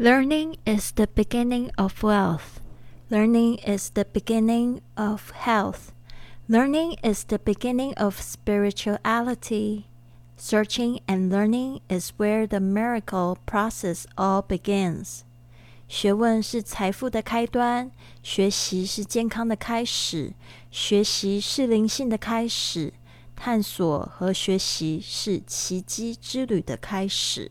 Learning is the beginning of wealth. Learning is the beginning of health. Learning is the beginning of spirituality. Searching and learning is where the miracle process all begins. 学问是财富的开端，学习是健康的开始，学习是灵性的开始，探索和学习是奇迹之旅的开始。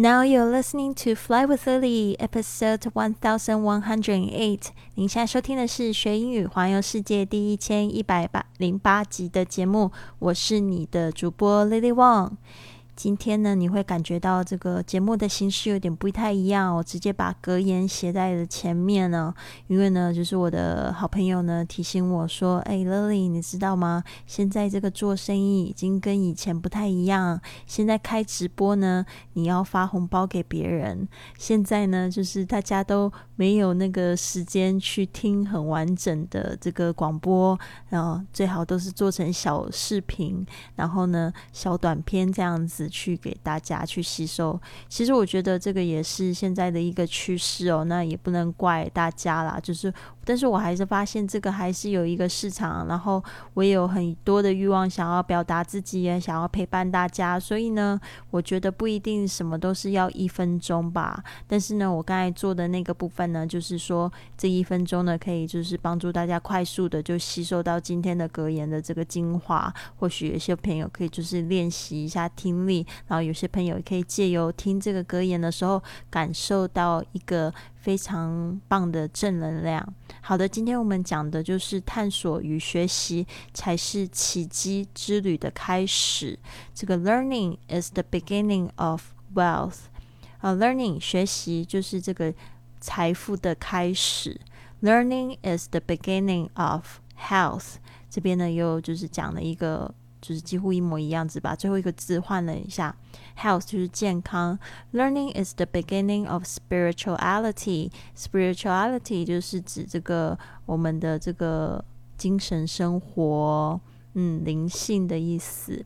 ！Now you're listening to Fly with Lily, episode one thousand one hundred eight。您现在收听的是学英语环游世界第一千一百八零八集的节目，我是你的主播 Lily Wang。今天呢，你会感觉到这个节目的形式有点不太一样。我直接把格言写在了前面呢，因为呢，就是我的好朋友呢提醒我说：“哎，Lily，你知道吗？现在这个做生意已经跟以前不太一样。现在开直播呢，你要发红包给别人。现在呢，就是大家都没有那个时间去听很完整的这个广播，然后最好都是做成小视频，然后呢，小短片这样子。”去给大家去吸收，其实我觉得这个也是现在的一个趋势哦。那也不能怪大家啦，就是，但是我还是发现这个还是有一个市场。然后我也有很多的欲望想要表达自己，也想要陪伴大家。所以呢，我觉得不一定什么都是要一分钟吧。但是呢，我刚才做的那个部分呢，就是说这一分钟呢，可以就是帮助大家快速的就吸收到今天的格言的这个精华。或许有些朋友可以就是练习一下听然后有些朋友也可以借由听这个格言的时候，感受到一个非常棒的正能量。好的，今天我们讲的就是探索与学习才是奇迹之旅的开始。这个 learning is the beginning of wealth。啊，learning 学习就是这个财富的开始。Learning is the beginning of health。这边呢又就是讲了一个。就是几乎一模一样，只把最后一个字换了一下。Health 就是健康。Learning is the beginning of spirituality。Spirituality 就是指这个我们的这个精神生活，嗯，灵性的意思。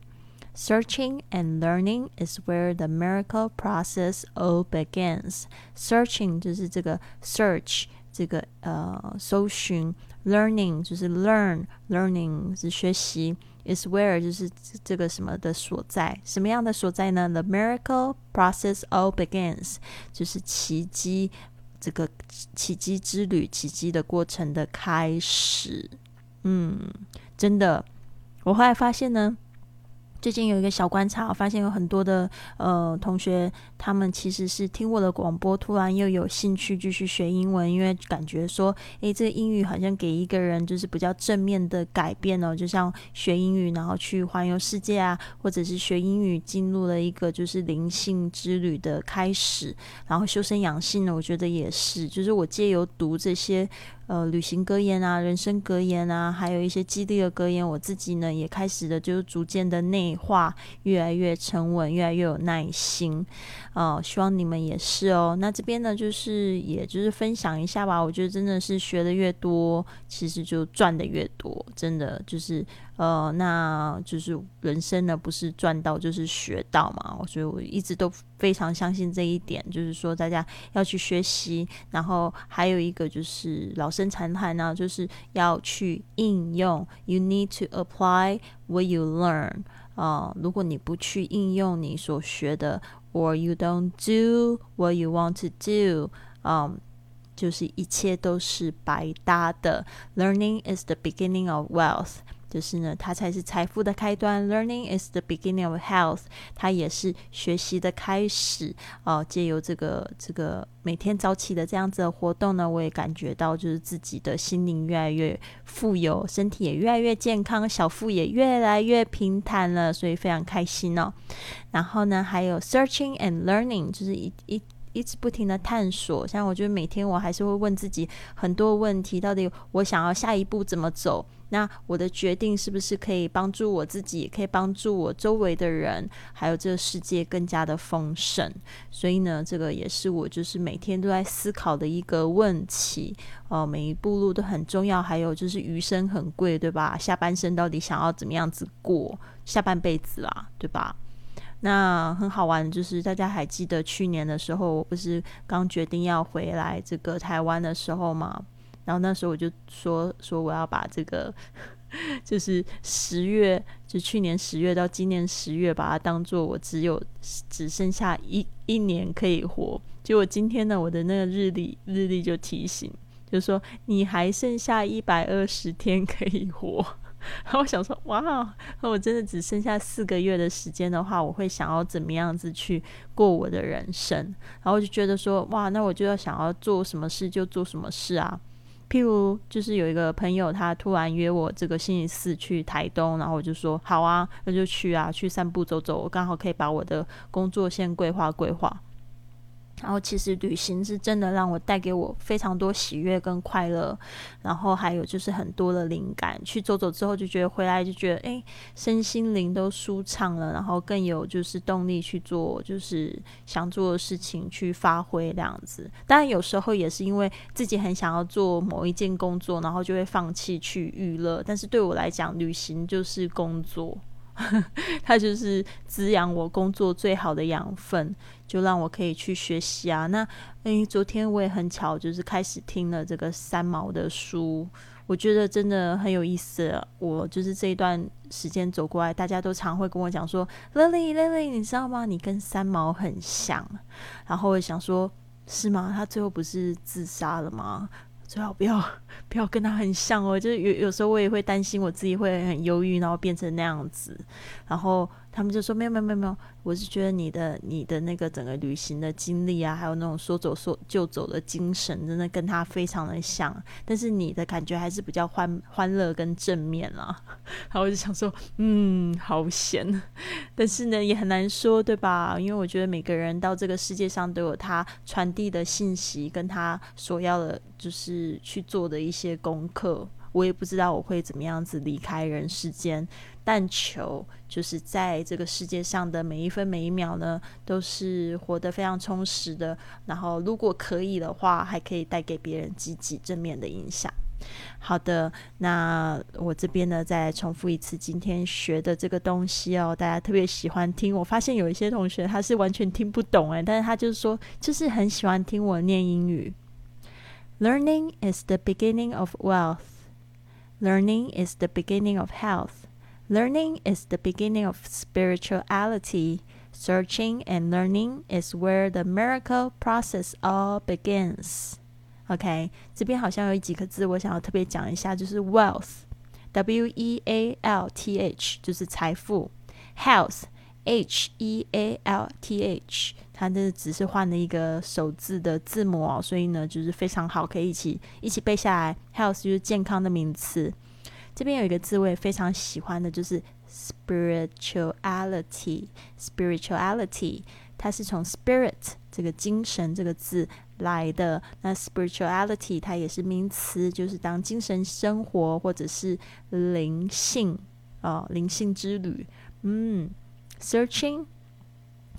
Searching and learning is where the miracle process all begins. Searching 就是这个 search 这个呃搜寻，learning 就是 learn，learning 是学习。Is where 就是这个什么的所在，什么样的所在呢？The miracle process all begins，就是奇迹这个奇迹之旅、奇迹的过程的开始。嗯，真的，我后来发现呢。最近有一个小观察，我发现有很多的呃同学，他们其实是听我的广播，突然又有兴趣继续学英文，因为感觉说，诶，这个英语好像给一个人就是比较正面的改变哦，就像学英语然后去环游世界啊，或者是学英语进入了一个就是灵性之旅的开始，然后修身养性呢，我觉得也是，就是我借由读这些。呃，旅行格言啊，人生格言啊，还有一些激励的格言，我自己呢也开始的，就是逐渐的内化，越来越沉稳，越来越有耐心。哦，希望你们也是哦。那这边呢，就是也就是分享一下吧。我觉得真的是学的越多，其实就赚的越多，真的就是。呃，那就是人生呢，不是赚到就是学到嘛。所以我一直都非常相信这一点，就是说大家要去学习，然后还有一个就是老生常谈呢，就是要去应用。You need to apply what you learn。啊，如果你不去应用你所学的，or you don't do what you want to do，嗯，就是一切都是白搭的。Learning is the beginning of wealth。就是呢，它才是财富的开端。Learning is the beginning of health，它也是学习的开始。哦，借由这个这个每天早起的这样子的活动呢，我也感觉到就是自己的心灵越来越富有，身体也越来越健康，小腹也越来越平坦了，所以非常开心哦。然后呢，还有 searching and learning，就是一一。一直不停的探索，像我觉得每天我还是会问自己很多问题，到底我想要下一步怎么走？那我的决定是不是可以帮助我自己，也可以帮助我周围的人，还有这个世界更加的丰盛？所以呢，这个也是我就是每天都在思考的一个问题。哦，每一步路都很重要，还有就是余生很贵，对吧？下半生到底想要怎么样子过下半辈子啦，对吧？那很好玩，就是大家还记得去年的时候，我不是刚决定要回来这个台湾的时候吗？然后那时候我就说说我要把这个，就是十月，就去年十月到今年十月，把它当做我只有只剩下一一年可以活。结果今天呢，我的那个日历日历就提醒，就说你还剩下一百二十天可以活。然后我想说，哇，那我真的只剩下四个月的时间的话，我会想要怎么样子去过我的人生？然后我就觉得说，哇，那我就要想要做什么事就做什么事啊。譬如，就是有一个朋友，他突然约我这个星期四去台东，然后我就说好啊，那就去啊，去散步走走，我刚好可以把我的工作先规划规划。然后其实旅行是真的让我带给我非常多喜悦跟快乐，然后还有就是很多的灵感。去走走之后就觉得回来就觉得哎，身心灵都舒畅了，然后更有就是动力去做就是想做的事情去发挥这样子。当然有时候也是因为自己很想要做某一件工作，然后就会放弃去娱乐。但是对我来讲，旅行就是工作。它就是滋养我工作最好的养分，就让我可以去学习啊。那诶，昨天我也很巧，就是开始听了这个三毛的书，我觉得真的很有意思。我就是这一段时间走过来，大家都常会跟我讲说：“Lily，Lily，你知道吗？你跟三毛很像。”然后我想说：“是吗？他最后不是自杀了吗？”最好不要不要跟他很像哦，就是有有时候我也会担心我自己会很忧郁，然后变成那样子，然后。他们就说没有没有没有没有，我是觉得你的你的那个整个旅行的经历啊，还有那种说走说就走的精神，真的跟他非常的像。但是你的感觉还是比较欢欢乐跟正面啦。然后我就想说，嗯，好险。但是呢，也很难说，对吧？因为我觉得每个人到这个世界上都有他传递的信息，跟他所要的，就是去做的一些功课。我也不知道我会怎么样子离开人世间，但求就是在这个世界上的每一分每一秒呢，都是活得非常充实的。然后，如果可以的话，还可以带给别人积极正面的影响。好的，那我这边呢，再重复一次今天学的这个东西哦，大家特别喜欢听。我发现有一些同学他是完全听不懂诶，但是他就是说，就是很喜欢听我念英语。Learning is the beginning of wealth. Learning is the beginning of health. Learning is the beginning of spirituality. Searching and learning is where the miracle process all begins. OK，这边好像有几个字我想要特别讲一下，就是 wealth，W E A L T H，就是财富 H E A L T H，它的只是换了一个首字的字母哦，所以呢，就是非常好，可以一起一起背下来。Health 就是健康的名词。这边有一个字我也非常喜欢的，就是 spirituality。spirituality 它是从 spirit 这个精神这个字来的。那 spirituality 它也是名词，就是当精神生活或者是灵性哦，灵性之旅。嗯，searching。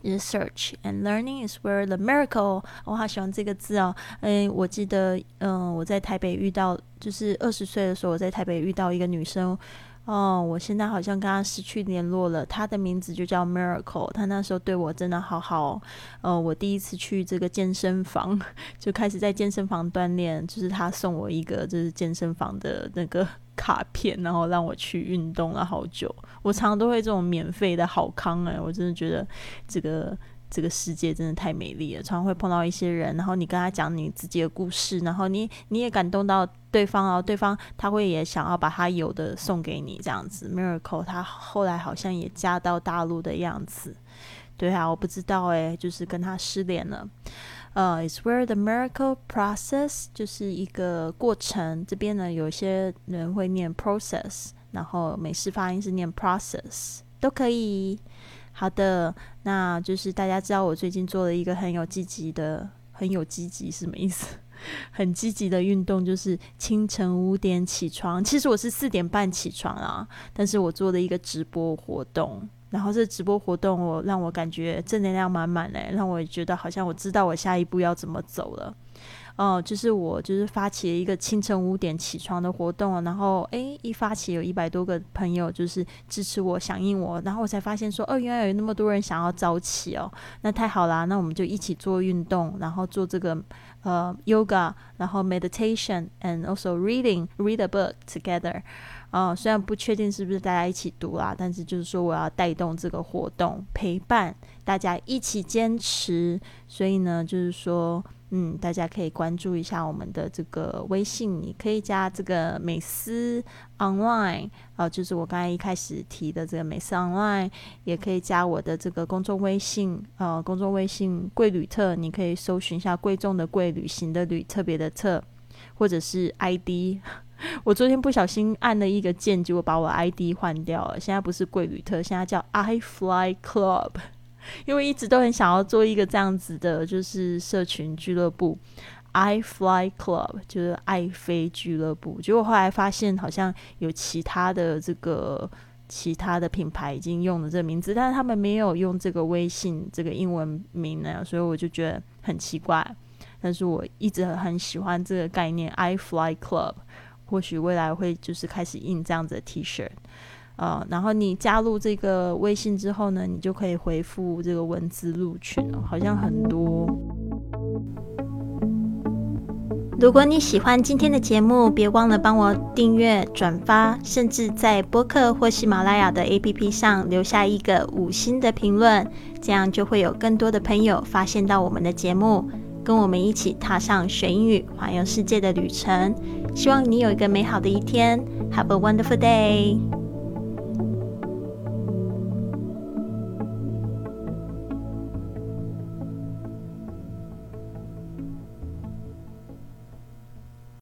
Research and learning is where the miracle。我好喜欢这个字哦。嗯，我记得，嗯，我在台北遇到，就是二十岁的时候，我在台北遇到一个女生。哦，我现在好像跟她失去联络了。她的名字就叫 Miracle。她那时候对我真的好好。呃，我第一次去这个健身房，就开始在健身房锻炼。就是她送我一个就是健身房的那个卡片，然后让我去运动了好久。我常常都会这种免费的好康哎，我真的觉得这个这个世界真的太美丽了，常常会碰到一些人，然后你跟他讲你自己的故事，然后你你也感动到对方哦，对方他会也想要把他有的送给你这样子。Miracle 他后来好像也嫁到大陆的样子，对啊，我不知道诶，就是跟他失联了。呃，is where the miracle process 就是一个过程，这边呢有些人会念 process，然后美式发音是念 process，都可以。好的，那就是大家知道我最近做了一个很有积极的、很有积极什么意思？很积极的运动，就是清晨五点起床。其实我是四点半起床啊，但是我做了一个直播活动，然后这直播活动我让我感觉正能量满满嘞，让我觉得好像我知道我下一步要怎么走了。哦，就是我就是发起了一个清晨五点起床的活动，然后诶，一发起有一百多个朋友就是支持我、响应我，然后我才发现说，哦，原来有那么多人想要早起哦，那太好啦，那我们就一起做运动，然后做这个呃 yoga，然后 meditation，and also reading read a book together。哦，虽然不确定是不是大家一起读啦，但是就是说我要带动这个活动，陪伴大家一起坚持，所以呢，就是说。嗯，大家可以关注一下我们的这个微信，你可以加这个美思 online 啊，就是我刚才一开始提的这个美思 online，也可以加我的这个公众微信，呃，公众微信贵旅特，你可以搜寻一下贵重的贵旅行的旅特别的特，或者是 ID，我昨天不小心按了一个键，结果把我 ID 换掉了，现在不是贵旅特，现在叫 I Fly Club。因为一直都很想要做一个这样子的，就是社群俱乐部，I Fly Club，就是爱飞俱乐部。结果后来发现，好像有其他的这个其他的品牌已经用了这个名字，但是他们没有用这个微信这个英文名呢，所以我就觉得很奇怪。但是我一直很喜欢这个概念，I Fly Club，或许未来会就是开始印这样子的 T 恤。呃，然后你加入这个微信之后呢，你就可以回复这个文字入群，好像很多。如果你喜欢今天的节目，别忘了帮我订阅、转发，甚至在播客或喜马拉雅的 APP 上留下一个五星的评论，这样就会有更多的朋友发现到我们的节目，跟我们一起踏上学英语环游世界的旅程。希望你有一个美好的一天，Have a wonderful day。